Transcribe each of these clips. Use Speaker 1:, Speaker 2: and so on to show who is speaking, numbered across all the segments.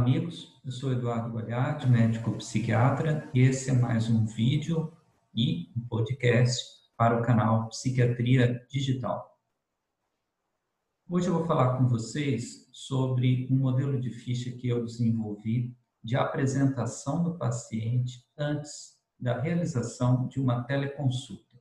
Speaker 1: Amigos. Eu sou Eduardo Goliardi, médico psiquiatra, e esse é mais um vídeo e um podcast para o canal Psiquiatria Digital. Hoje eu vou falar com vocês sobre um modelo de ficha que eu desenvolvi de apresentação do paciente antes da realização de uma teleconsulta.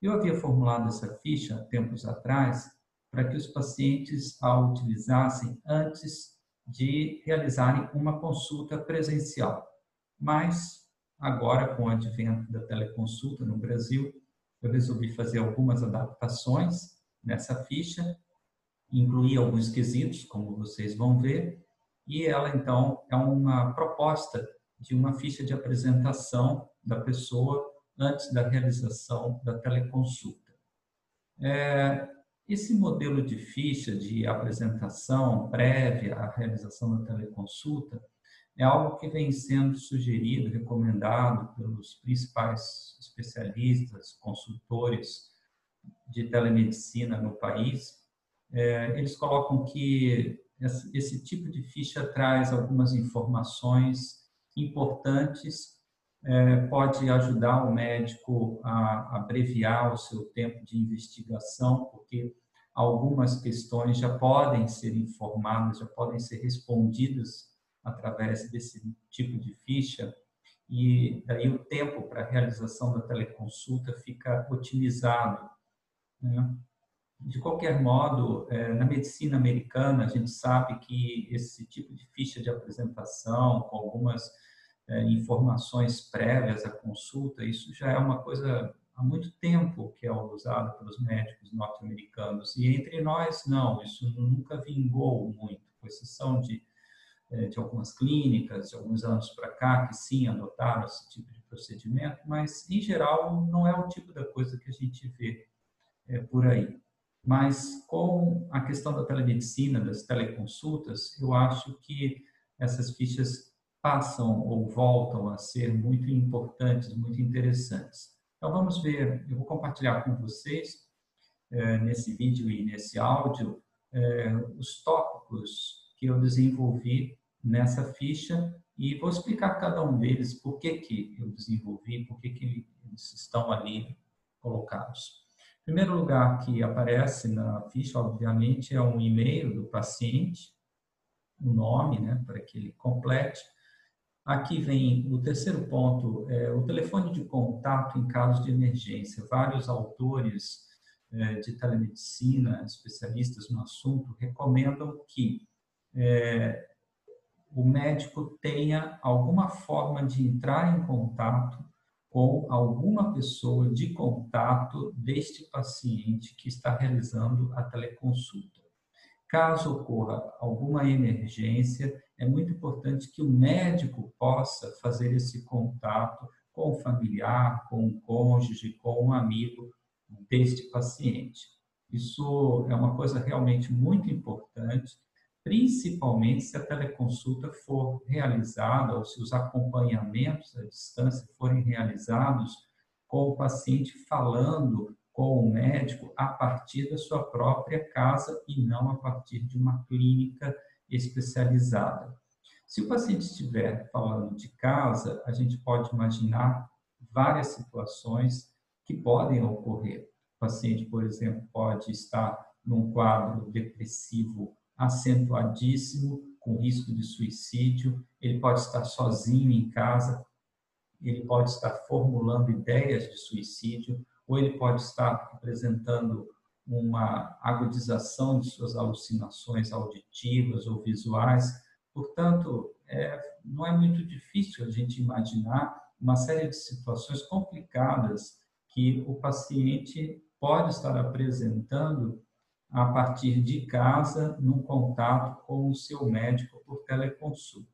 Speaker 1: Eu havia formulado essa ficha tempos atrás para que os pacientes a utilizassem antes de realizarem uma consulta presencial. Mas, agora, com o advento da teleconsulta no Brasil, eu resolvi fazer algumas adaptações nessa ficha, incluir alguns quesitos, como vocês vão ver, e ela, então, é uma proposta de uma ficha de apresentação da pessoa antes da realização da teleconsulta. É, esse modelo de ficha de apresentação prévia à realização da teleconsulta é algo que vem sendo sugerido, recomendado pelos principais especialistas, consultores de telemedicina no país. É, eles colocam que esse tipo de ficha traz algumas informações importantes, pode ajudar o médico a abreviar o seu tempo de investigação, porque algumas questões já podem ser informadas, já podem ser respondidas através desse tipo de ficha, e daí o tempo para a realização da teleconsulta fica otimizado. Né? De qualquer modo, é, na medicina americana, a gente sabe que esse tipo de ficha de apresentação, com algumas é, informações prévias à consulta, isso já é uma coisa há muito tempo que é usado pelos médicos norte-americanos. E entre nós, não, isso nunca vingou muito, com exceção de, é, de algumas clínicas, de alguns anos para cá, que sim adotaram esse tipo de procedimento, mas, em geral, não é o tipo da coisa que a gente vê é, por aí. Mas, com a questão da telemedicina, das teleconsultas, eu acho que essas fichas passam ou voltam a ser muito importantes, muito interessantes. Então vamos ver, eu vou compartilhar com vocês é, nesse vídeo e nesse áudio é, os tópicos que eu desenvolvi nessa ficha e vou explicar cada um deles por que, que eu desenvolvi, por que, que eles estão ali colocados. Em primeiro lugar que aparece na ficha, obviamente, é um e-mail do paciente, o nome, né, para que ele complete. Aqui vem o terceiro ponto, é o telefone de contato em caso de emergência. Vários autores é, de telemedicina, especialistas no assunto, recomendam que é, o médico tenha alguma forma de entrar em contato com alguma pessoa de contato deste paciente que está realizando a teleconsulta. Caso ocorra alguma emergência, é muito importante que o médico possa fazer esse contato com o familiar, com o cônjuge, com um amigo deste paciente. Isso é uma coisa realmente muito importante, principalmente se a teleconsulta for realizada ou se os acompanhamentos à distância forem realizados com o paciente falando com o médico a partir da sua própria casa e não a partir de uma clínica especializada. Se o paciente estiver falando de casa, a gente pode imaginar várias situações que podem ocorrer. O paciente, por exemplo, pode estar num quadro depressivo acentuadíssimo, com risco de suicídio, ele pode estar sozinho em casa, ele pode estar formulando ideias de suicídio, ou ele pode estar apresentando uma agudização de suas alucinações auditivas ou visuais. Portanto, é, não é muito difícil a gente imaginar uma série de situações complicadas que o paciente pode estar apresentando a partir de casa, num contato com o seu médico por teleconsulta.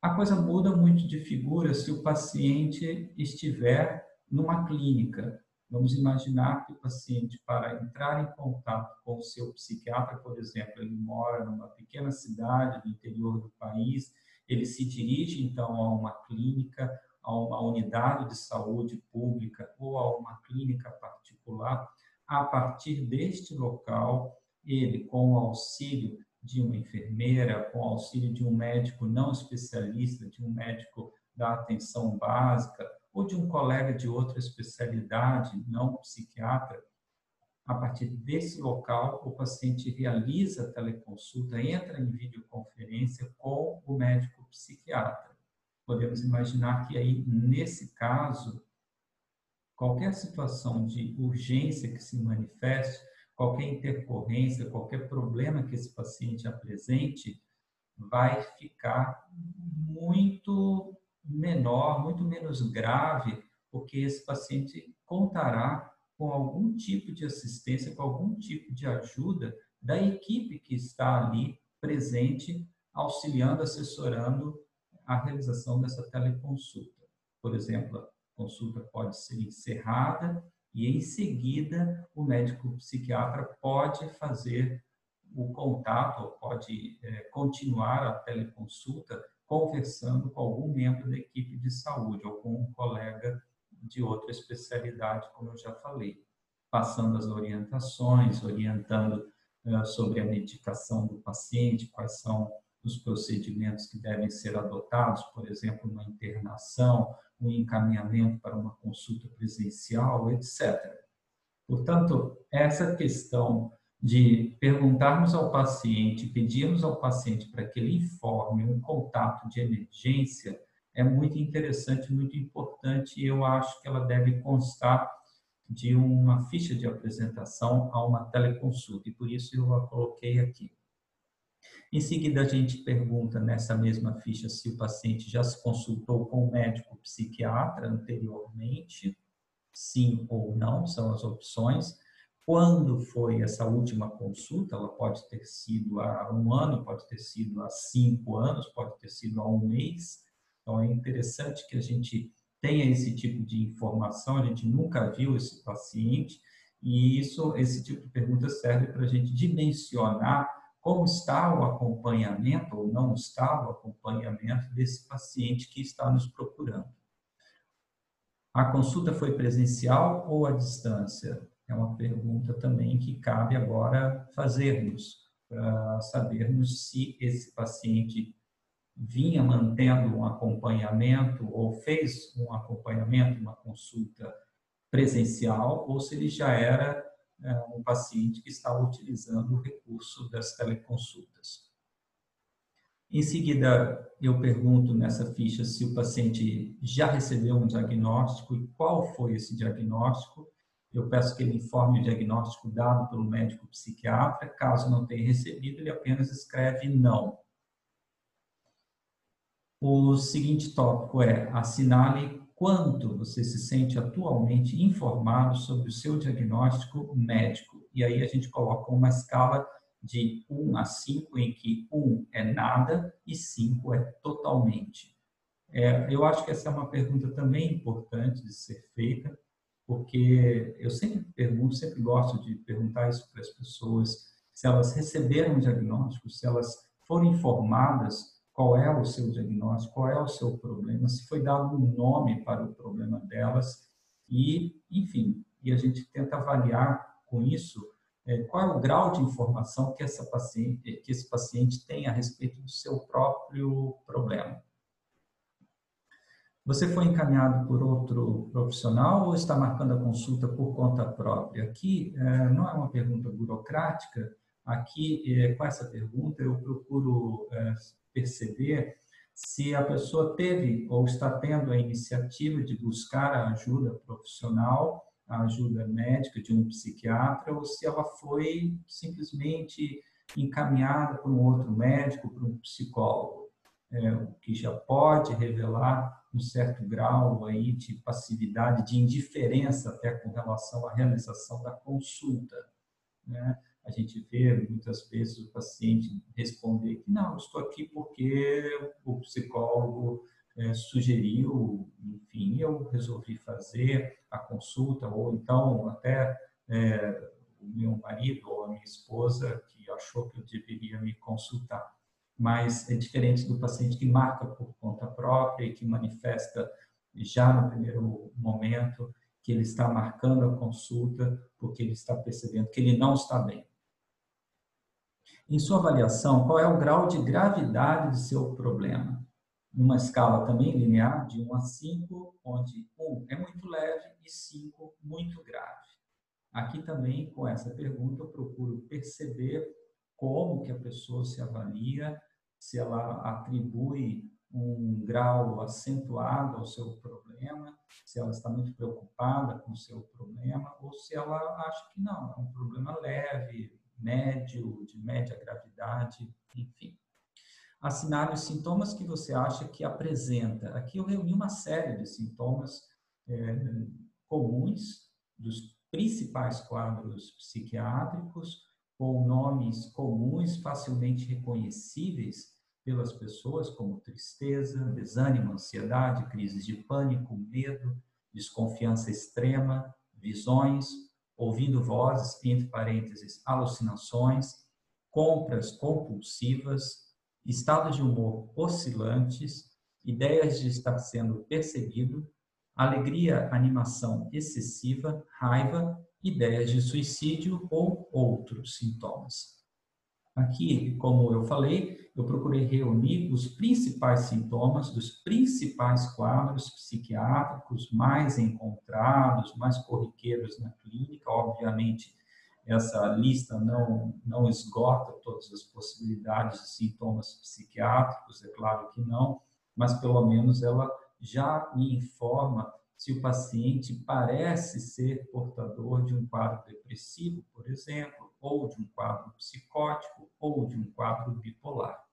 Speaker 1: A coisa muda muito de figura se o paciente estiver numa clínica. Vamos imaginar que o paciente, para entrar em contato com o seu psiquiatra, por exemplo, ele mora numa pequena cidade do interior do país, ele se dirige então a uma clínica, a uma unidade de saúde pública ou a uma clínica particular. A partir deste local, ele, com o auxílio de uma enfermeira, com auxílio de um médico não especialista, de um médico da atenção básica ou de um colega de outra especialidade, não psiquiatra, a partir desse local, o paciente realiza a teleconsulta, entra em videoconferência com o médico psiquiatra. Podemos imaginar que aí, nesse caso, qualquer situação de urgência que se manifeste, qualquer intercorrência, qualquer problema que esse paciente apresente, vai ficar muito menor, muito menos grave, porque esse paciente contará com algum tipo de assistência, com algum tipo de ajuda da equipe que está ali presente, auxiliando, assessorando a realização dessa teleconsulta. Por exemplo, a consulta pode ser encerrada e, em seguida, o médico psiquiatra pode fazer o contato, pode é, continuar a teleconsulta conversando com algum membro da equipe de saúde ou com um colega de outra especialidade, como eu já falei, passando as orientações, orientando sobre a medicação do paciente, quais são os procedimentos que devem ser adotados, por exemplo, uma internação, um encaminhamento para uma consulta presencial, etc. Portanto, essa questão de perguntarmos ao paciente, pedirmos ao paciente para que ele informe um contato de emergência é muito interessante, muito importante e eu acho que ela deve constar de uma ficha de apresentação a uma teleconsulta e por isso eu a coloquei aqui. Em seguida, a gente pergunta nessa mesma ficha se o paciente já se consultou com o médico psiquiatra anteriormente, sim ou não, são as opções. Quando foi essa última consulta? Ela pode ter sido há um ano, pode ter sido há cinco anos, pode ter sido há um mês. Então, é interessante que a gente tenha esse tipo de informação, a gente nunca viu esse paciente, e isso, esse tipo de pergunta serve para a gente dimensionar como está o acompanhamento ou não está o acompanhamento desse paciente que está nos procurando. A consulta foi presencial ou à distância? É uma pergunta também que cabe agora fazermos, para sabermos se esse paciente vinha mantendo um acompanhamento ou fez um acompanhamento, uma consulta presencial, ou se ele já era é, um paciente que estava utilizando o recurso das teleconsultas. Em seguida, eu pergunto nessa ficha se o paciente já recebeu um diagnóstico e qual foi esse diagnóstico eu peço que ele informe o diagnóstico dado pelo médico psiquiatra. Caso não tenha recebido, ele apenas escreve não. O seguinte tópico é: assinale quanto você se sente atualmente informado sobre o seu diagnóstico médico. E aí a gente coloca uma escala de 1 a 5, em que 1 é nada e 5 é totalmente. É, eu acho que essa é uma pergunta também importante de ser feita, porque eu sempre pergunto, sempre gosto de perguntar isso para as pessoas, se elas receberam o diagnóstico, se elas foram informadas qual é o seu diagnóstico, qual é o seu problema, se foi dado um nome para o problema delas e, enfim, e a gente tenta avaliar com isso é, qual é o grau de informação que essa paciente, que esse paciente tem a respeito do seu próprio problema. Você foi encaminhado por outro profissional ou está marcando a consulta por conta própria? Aqui é, não é uma pergunta burocrática. Aqui, é, com essa pergunta, eu procuro é, perceber se a pessoa teve ou está tendo a iniciativa de buscar a ajuda profissional, a ajuda médica de um psiquiatra, ou se ela foi simplesmente encaminhada por um outro médico, por um psicólogo, é, o que já pode revelar um certo grau aí de passividade, de indiferença até com relação à realização da consulta. Né? A gente vê muitas vezes o paciente responder que não, estou aqui porque o psicólogo é, sugeriu, enfim, eu resolvi fazer a consulta, ou então até é, o meu marido ou a minha esposa que achou que eu deveria me consultar mas é diferente do paciente que marca por conta própria e que manifesta já no primeiro momento que ele está marcando a consulta porque ele está percebendo que ele não está bem. Em sua avaliação, qual é o grau de gravidade de seu problema? Numa escala também linear, de 1 a 5, onde 1 é muito leve e 5 muito grave. Aqui também, com essa pergunta, eu procuro perceber como que a pessoa se avalia, se ela atribui um grau acentuado ao seu problema, se ela está muito preocupada com o seu problema, ou se ela acha que não, é um problema leve, médio, de média gravidade, enfim. Assinale os sintomas que você acha que apresenta. Aqui eu reuni uma série de sintomas é, comuns dos principais quadros psiquiátricos, com nomes comuns, facilmente reconhecíveis pelas pessoas, como tristeza, desânimo, ansiedade, crises de pânico, medo, desconfiança extrema, visões, ouvindo vozes, entre parênteses, alucinações, compras compulsivas, estados de humor oscilantes, ideias de estar sendo perseguido, alegria, animação excessiva, raiva, ideias de suicídio ou outros sintomas. Aqui, como eu falei, eu procurei reunir os principais sintomas dos principais quadros psiquiátricos mais encontrados, mais corriqueiros na clínica. Obviamente, essa lista não, não esgota todas as possibilidades de sintomas psiquiátricos, é claro que não, mas pelo menos ela já me informa se o paciente parece ser portador de um quadro depressivo, por exemplo, ou de um quadro psicótico, ou de um quadro bipolar.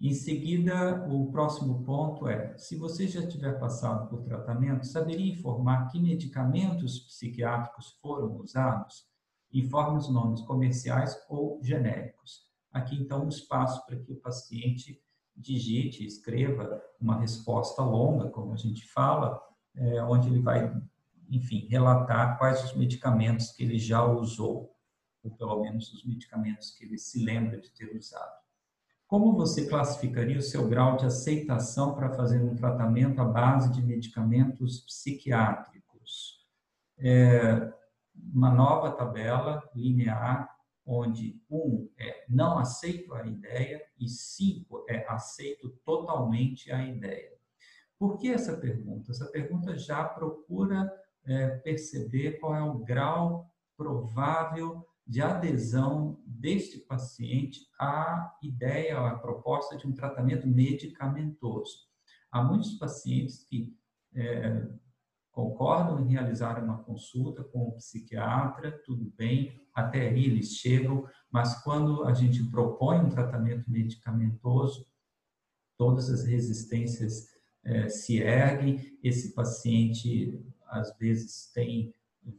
Speaker 1: Em seguida, o próximo ponto é: se você já tiver passado por tratamento, saberia informar que medicamentos psiquiátricos foram usados? Informe os nomes comerciais ou genéricos. Aqui, então, um espaço para que o paciente digite, escreva uma resposta longa, como a gente fala, é, onde ele vai, enfim, relatar quais os medicamentos que ele já usou, ou pelo menos os medicamentos que ele se lembra de ter usado. Como você classificaria o seu grau de aceitação para fazer um tratamento à base de medicamentos psiquiátricos? É, uma nova tabela linear onde um é não aceito a ideia e cinco é aceito totalmente a ideia. Por que essa pergunta? Essa pergunta já procura é, perceber qual é o grau provável de adesão deste paciente à ideia, à proposta de um tratamento medicamentoso. Há muitos pacientes que é, concordam em realizar uma consulta com o psiquiatra, tudo bem, até aí eles chegam, mas quando a gente propõe um tratamento medicamentoso, todas as resistências é, se erguem, esse paciente às vezes tem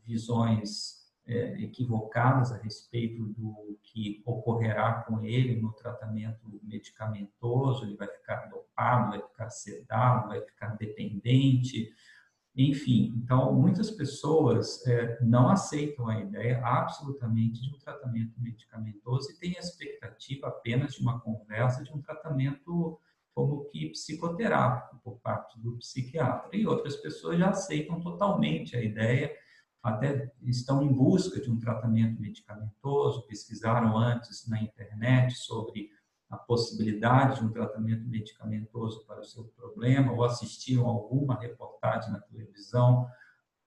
Speaker 1: visões é, equivocadas a respeito do que ocorrerá com ele no tratamento medicamentoso, ele vai ficar dopado, vai ficar sedado, vai ficar dependente, enfim, então muitas pessoas é, não aceitam a ideia absolutamente de um tratamento medicamentoso e têm a expectativa apenas de uma conversa, de um tratamento como que psicoterápico por parte do psiquiatra. E outras pessoas já aceitam totalmente a ideia, até estão em busca de um tratamento medicamentoso, pesquisaram antes na internet sobre a possibilidade de um tratamento medicamentoso para o seu problema ou assistiram alguma reportagem na televisão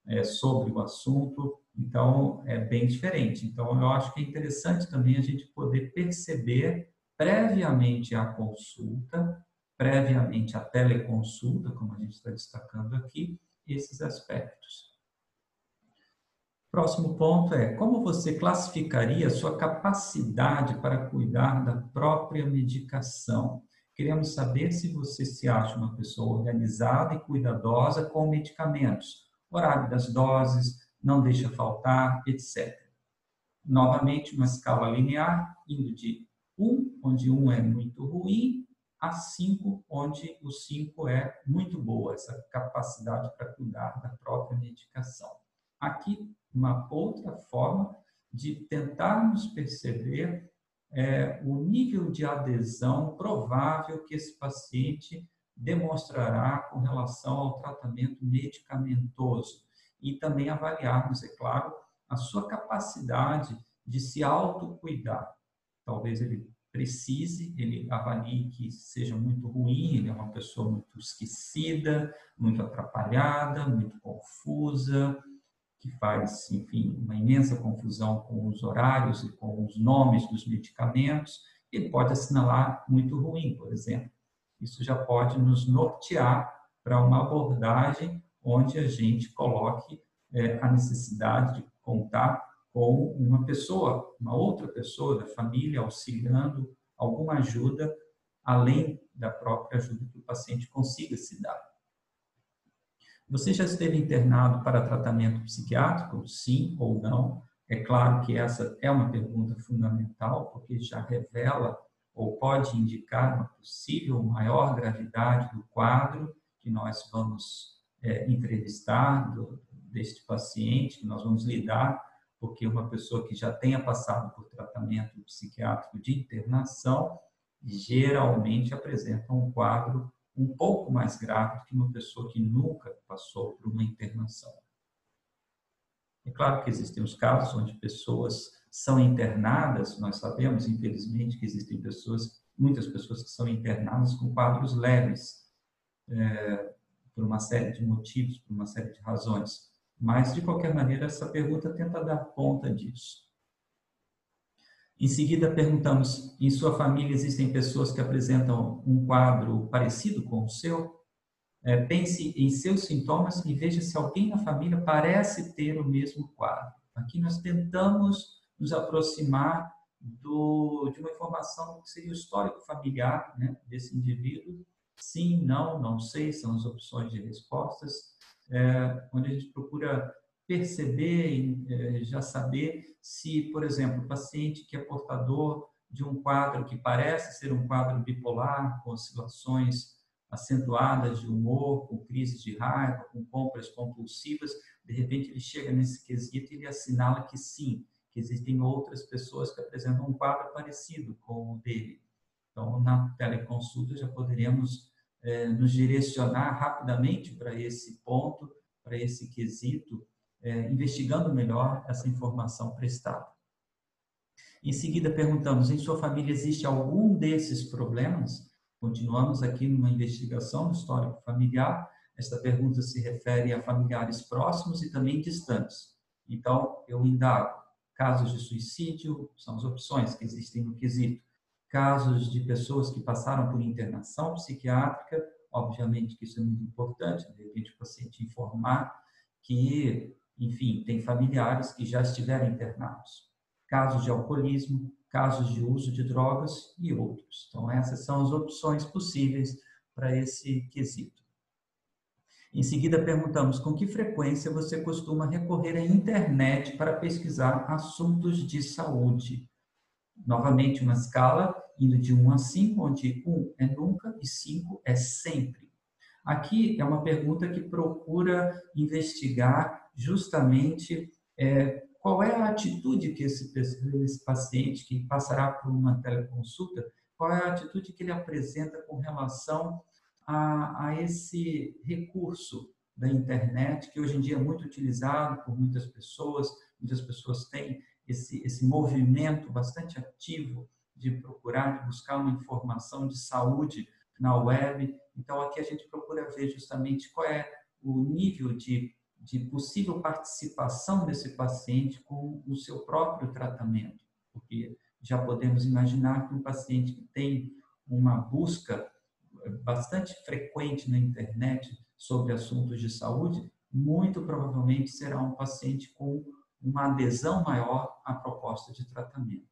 Speaker 1: é, sobre o assunto. Então, é bem diferente. Então, eu acho que é interessante também a gente poder perceber previamente à consulta, previamente à teleconsulta, como a gente está destacando aqui, esses aspectos. Próximo ponto é como você classificaria sua capacidade para cuidar da própria medicação. Queremos saber se você se acha uma pessoa organizada e cuidadosa com medicamentos, horário das doses, não deixa faltar, etc. Novamente, uma escala linear, indo de 1, onde 1 é muito ruim, a 5, onde o 5 é muito boa, essa capacidade para cuidar da própria medicação. Aqui uma outra forma de tentarmos perceber é, o nível de adesão provável que esse paciente demonstrará com relação ao tratamento medicamentoso e também avaliarmos, é claro, a sua capacidade de se autocuidar. Talvez ele precise, ele avalie que seja muito ruim, ele é uma pessoa muito esquecida, muito atrapalhada, muito confusa, que faz, enfim, uma imensa confusão com os horários e com os nomes dos medicamentos, ele pode assinalar muito ruim, por exemplo. Isso já pode nos nortear para uma abordagem onde a gente coloque é, a necessidade de contar com uma pessoa, uma outra pessoa da família auxiliando alguma ajuda além da própria ajuda que o paciente consiga se dar. Você já esteve internado para tratamento psiquiátrico? Sim ou não? É claro que essa é uma pergunta fundamental, porque já revela ou pode indicar uma possível maior gravidade do quadro que nós vamos é, entrevistar do, deste paciente, que nós vamos lidar porque uma pessoa que já tenha passado por tratamento psiquiátrico de internação geralmente apresenta um quadro um pouco mais grave do que uma pessoa que nunca passou por uma internação. É claro que existem os casos onde pessoas são internadas, nós sabemos, infelizmente, que existem pessoas, muitas pessoas que são internadas com quadros leves, é, por uma série de motivos, por uma série de razões. Mas, de qualquer maneira, essa pergunta tenta dar conta disso. Em seguida, perguntamos: em sua família existem pessoas que apresentam um quadro parecido com o seu? É, pense em seus sintomas e veja se alguém na família parece ter o mesmo quadro. Aqui nós tentamos nos aproximar do, de uma informação que seria o histórico familiar né, desse indivíduo. Sim, não, não sei, são as opções de respostas é, onde a gente procura perceber e é, já saber se, por exemplo, o paciente que é portador de um quadro que parece ser um quadro bipolar, com oscilações acentuadas de humor, com crises de raiva, com compras compulsivas, de repente ele chega nesse quesito e ele assinala que sim, que existem outras pessoas que apresentam um quadro parecido com o dele. Então, na teleconsulta já poderíamos é, nos direcionar rapidamente para esse ponto, para esse quesito, é, investigando melhor essa informação prestada. Em seguida, perguntamos: em sua família existe algum desses problemas? Continuamos aqui numa investigação no histórico familiar. Esta pergunta se refere a familiares próximos e também distantes. Então, eu indago: casos de suicídio são as opções que existem no quesito casos de pessoas que passaram por internação psiquiátrica, obviamente que isso é muito importante, de repente o paciente informar que, enfim, tem familiares que já estiveram internados. Casos de alcoolismo, casos de uso de drogas e outros. Então, essas são as opções possíveis para esse quesito. Em seguida, perguntamos com que frequência você costuma recorrer à internet para pesquisar assuntos de saúde. Novamente, uma escala indo de 1 a 5, onde 1 é nunca e 5 é sempre. Aqui é uma pergunta que procura investigar justamente é, qual é a atitude que esse, esse paciente que passará por uma teleconsulta, qual é a atitude que ele apresenta com relação a, a esse recurso da internet, que hoje em dia é muito utilizado por muitas pessoas, muitas pessoas têm esse, esse movimento bastante ativo de procurar, de buscar uma informação de saúde na web. Então, aqui a gente procura ver justamente qual é o nível de, de possível participação desse paciente com o seu próprio tratamento, porque já podemos imaginar que um paciente que tem uma busca bastante frequente na internet sobre assuntos de saúde, muito provavelmente será um paciente com uma adesão maior à proposta de tratamento.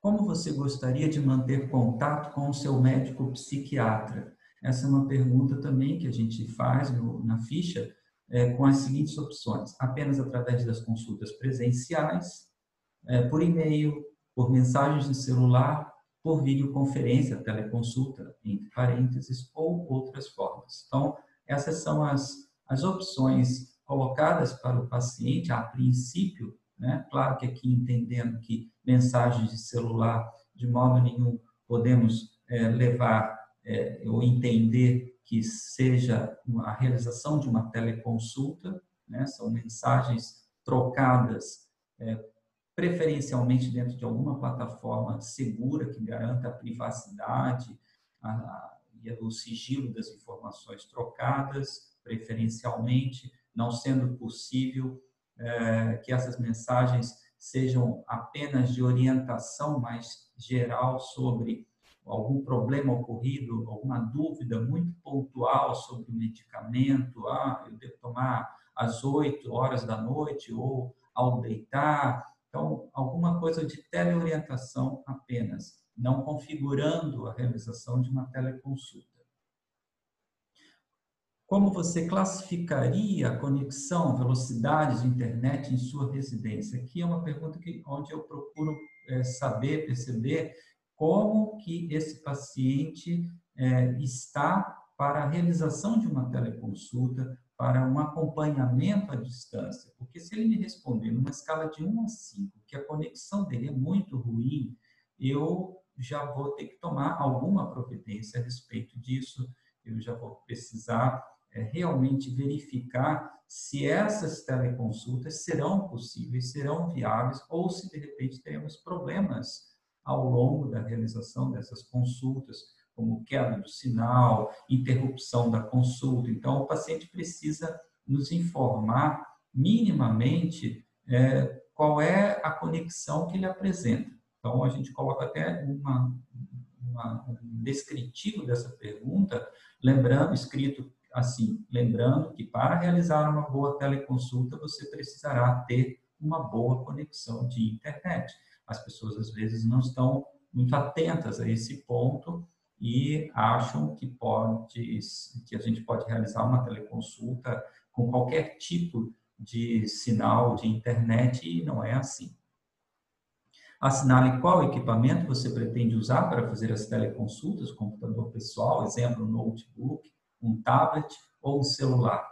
Speaker 1: Como você gostaria de manter contato com o seu médico psiquiatra? Essa é uma pergunta também que a gente faz no, na ficha é, com as seguintes opções: apenas através das consultas presenciais, é, por e-mail, por mensagens de celular, por videoconferência, teleconsulta, entre parênteses, ou outras formas. Então, essas são as, as opções colocadas para o paciente, a princípio, né? Claro que aqui entendendo que mensagens de celular, de modo nenhum, podemos é, levar é, ou entender que seja a realização de uma teleconsulta, né? são mensagens trocadas é, preferencialmente dentro de alguma plataforma segura que garanta a privacidade a, a, e o sigilo das informações trocadas, preferencialmente, não sendo possível é, que essas mensagens sejam apenas de orientação mais geral sobre algum problema ocorrido, alguma dúvida muito pontual sobre o medicamento, ah, eu devo tomar às 8 horas da noite ou ao deitar. Então, alguma coisa de teleorientação apenas, não configurando a realização de uma teleconsulta. Como você classificaria a conexão, velocidade de internet em sua residência? Aqui é uma pergunta que, onde eu procuro é, saber, perceber como que esse paciente é, está para a realização de uma teleconsulta, para um acompanhamento à distância. Porque se ele me responder numa escala de 1 a 5 que a conexão dele é muito ruim, eu já vou ter que tomar alguma providência a respeito disso, eu já vou precisar é, realmente verificar se essas teleconsultas serão possíveis, serão viáveis, ou se de repente teremos problemas ao longo da realização dessas consultas, como queda do sinal, interrupção da consulta. Então, o paciente precisa nos informar minimamente é, qual é a conexão que ele apresenta. Então, a gente coloca até uma, uma, um descritivo dessa pergunta, lembrando, escrito assim, lembrando que para realizar uma boa teleconsulta, você precisará ter uma boa conexão de internet as pessoas às vezes não estão muito atentas a esse ponto e acham que pode que a gente pode realizar uma teleconsulta com qualquer tipo de sinal de internet e não é assim. Assinale qual equipamento você pretende usar para fazer as teleconsultas, computador pessoal, exemplo, um notebook, um tablet ou um celular.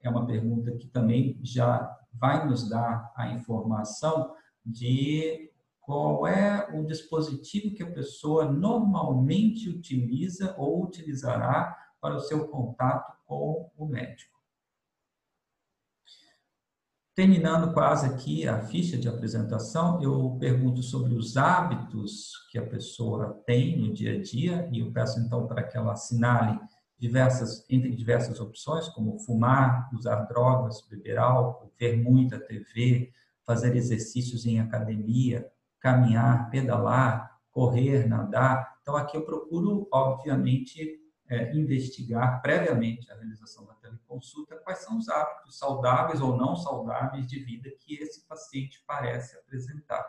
Speaker 1: É uma pergunta que também já vai nos dar a informação de qual é o dispositivo que a pessoa normalmente utiliza ou utilizará para o seu contato com o médico. Terminando quase aqui a ficha de apresentação, eu pergunto sobre os hábitos que a pessoa tem no dia a dia e eu peço então para que ela assinale diversas, entre diversas opções, como fumar, usar drogas, beber álcool, ver muita TV, fazer exercícios em academia, caminhar, pedalar, correr, nadar. Então, aqui eu procuro, obviamente, é, investigar previamente a realização da teleconsulta quais são os hábitos saudáveis ou não saudáveis de vida que esse paciente parece apresentar.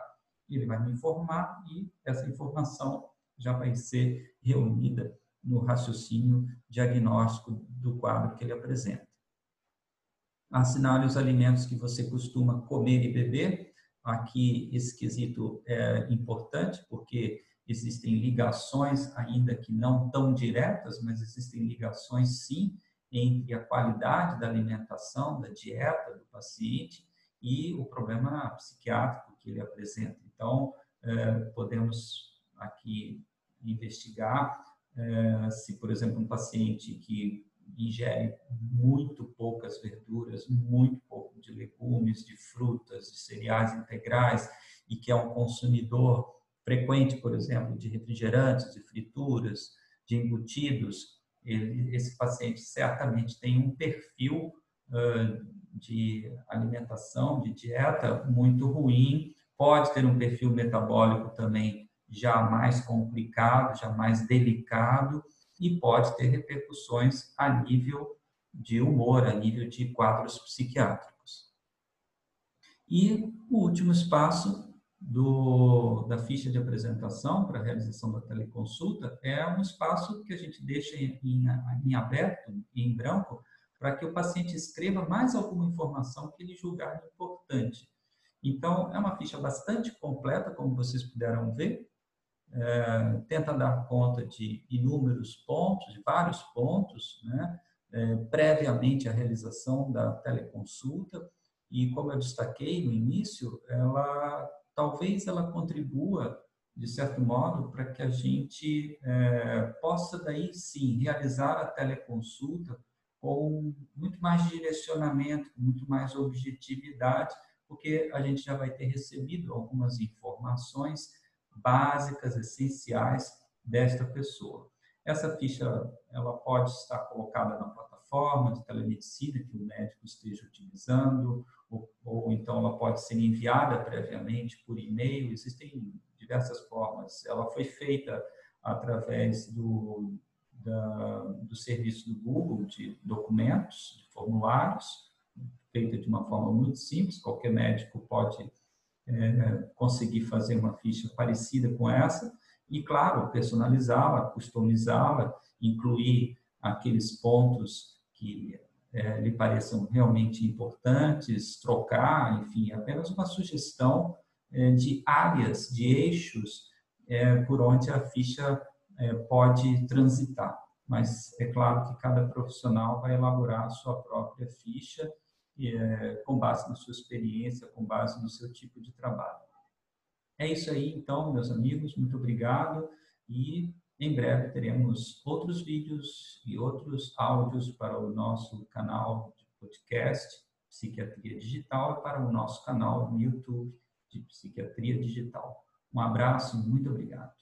Speaker 1: Ele vai me informar e essa informação já vai ser reunida no raciocínio diagnóstico do quadro que ele apresenta. Assinale os alimentos que você costuma comer e beber, Aqui, esse quesito é importante, porque existem ligações, ainda que não tão diretas, mas existem ligações sim entre a qualidade da alimentação, da dieta do paciente e o problema psiquiátrico que ele apresenta. Então, é, podemos aqui investigar é, se, por exemplo, um paciente que ingere muito poucas verduras, muito pouco de legumes, de frutas, de cereais integrais e que é um consumidor frequente, por exemplo, de refrigerantes, de frituras, de embutidos, ele, esse paciente certamente tem um perfil uh, de alimentação, de dieta muito ruim, pode ter um perfil metabólico também já mais complicado, já mais delicado, e pode ter repercussões a nível de humor, a nível de quadros psiquiátricos. E o último espaço do, da ficha de apresentação para a realização da teleconsulta é um espaço que a gente deixa em, em, em aberto, em branco, para que o paciente escreva mais alguma informação que ele julgar importante. Então, é uma ficha bastante completa, como vocês puderam ver, é, tenta dar conta de inúmeros pontos, de vários pontos, né, é, previamente à realização da teleconsulta, e como eu destaquei no início, ela talvez ela contribua de certo modo para que a gente é, possa daí sim realizar a teleconsulta com muito mais direcionamento, muito mais objetividade, porque a gente já vai ter recebido algumas informações básicas, essenciais desta pessoa. Essa ficha ela pode estar colocada na plataforma de telemedicina que o médico esteja utilizando, ou, ou então ela pode ser enviada previamente por e-mail. Existem diversas formas. Ela foi feita através do, da, do serviço do Google de documentos, de formulários, feita de uma forma muito simples. Qualquer médico pode é, conseguir fazer uma ficha parecida com essa e, claro, personalizá-la, customizá-la, incluir aqueles pontos que é, lhe pareçam realmente importantes, trocar, enfim, apenas uma sugestão é, de áreas, de eixos é, por onde a ficha é, pode transitar. Mas é claro que cada profissional vai elaborar a sua própria ficha é, com base na sua experiência, com base no seu tipo de trabalho. É isso aí, então, meus amigos, muito obrigado e em breve teremos outros vídeos e outros áudios para o nosso canal de podcast Psiquiatria Digital e para o nosso canal no YouTube de Psiquiatria Digital. Um abraço e muito obrigado.